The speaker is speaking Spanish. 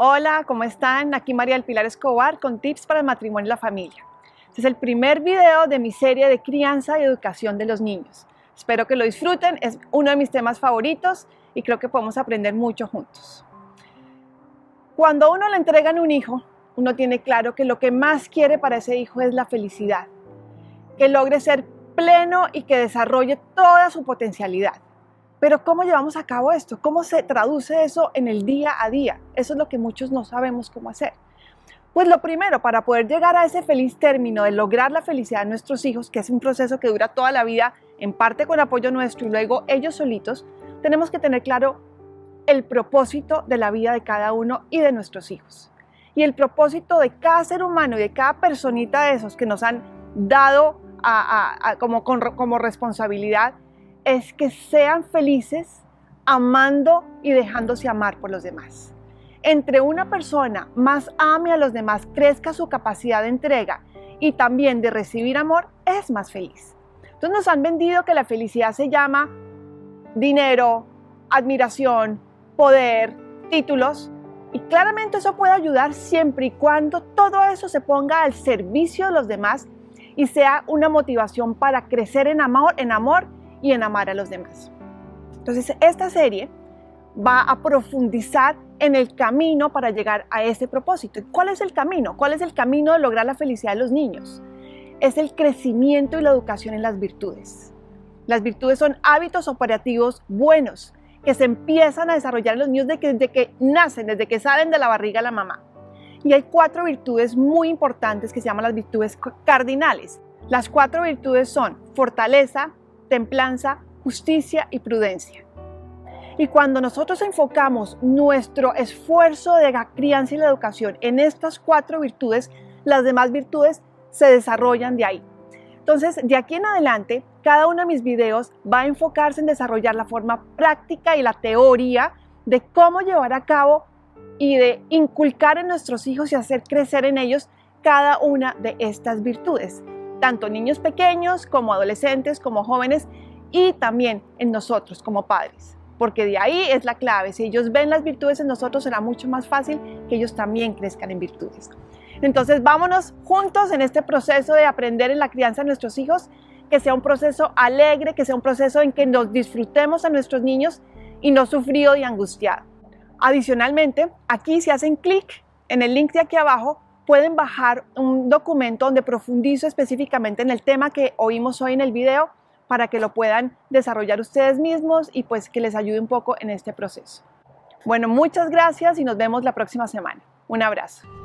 Hola, ¿cómo están? Aquí María del Pilar Escobar con tips para el matrimonio y la familia. Este es el primer video de mi serie de crianza y educación de los niños. Espero que lo disfruten, es uno de mis temas favoritos y creo que podemos aprender mucho juntos. Cuando uno le entregan un hijo, uno tiene claro que lo que más quiere para ese hijo es la felicidad, que logre ser pleno y que desarrolle toda su potencialidad. Pero ¿cómo llevamos a cabo esto? ¿Cómo se traduce eso en el día a día? Eso es lo que muchos no sabemos cómo hacer. Pues lo primero, para poder llegar a ese feliz término de lograr la felicidad de nuestros hijos, que es un proceso que dura toda la vida, en parte con apoyo nuestro y luego ellos solitos, tenemos que tener claro el propósito de la vida de cada uno y de nuestros hijos. Y el propósito de cada ser humano y de cada personita de esos que nos han dado como, como responsabilidad es que sean felices amando y dejándose amar por los demás. Entre una persona más ame a los demás, crezca su capacidad de entrega y también de recibir amor, es más feliz. Entonces nos han vendido que la felicidad se llama dinero, admiración, poder, títulos. Y claramente eso puede ayudar siempre y cuando todo eso se ponga al servicio de los demás y sea una motivación para crecer en amor, en amor y en amar a los demás. Entonces, esta serie va a profundizar en el camino para llegar a ese propósito. ¿Cuál es el camino? ¿Cuál es el camino de lograr la felicidad de los niños? Es el crecimiento y la educación en las virtudes. Las virtudes son hábitos operativos buenos que se empiezan a desarrollar en los niños desde que, nacen, desde que salen de la barriga de la mamá. Y hay cuatro virtudes muy importantes que se llaman las virtudes cardinales. Las cuatro virtudes son fortaleza, templanza, justicia y prudencia. Y cuando nosotros enfocamos nuestro esfuerzo de la crianza y la educación en estas cuatro virtudes, las demás virtudes se desarrollan de ahí. Entonces, de aquí en adelante, cada uno de mis videos va a enfocarse en desarrollar la forma práctica y la teoría de cómo llevar a cabo y de inculcar en nuestros hijos y hacer crecer en ellos cada una de estas virtudes tanto niños pequeños como adolescentes, como jóvenes y también en nosotros como padres. Porque de ahí es la clave. Si ellos ven las virtudes en nosotros, será mucho más fácil que ellos también crezcan en virtudes. Entonces, vámonos juntos en este proceso de aprender en la crianza de nuestros hijos, que sea un proceso alegre, que sea un proceso en que nos disfrutemos a nuestros niños y no sufrido y angustiado. Adicionalmente, aquí si hacen clic en el link de aquí abajo, pueden bajar un documento donde profundizo específicamente en el tema que oímos hoy en el video para que lo puedan desarrollar ustedes mismos y pues que les ayude un poco en este proceso. Bueno, muchas gracias y nos vemos la próxima semana. Un abrazo.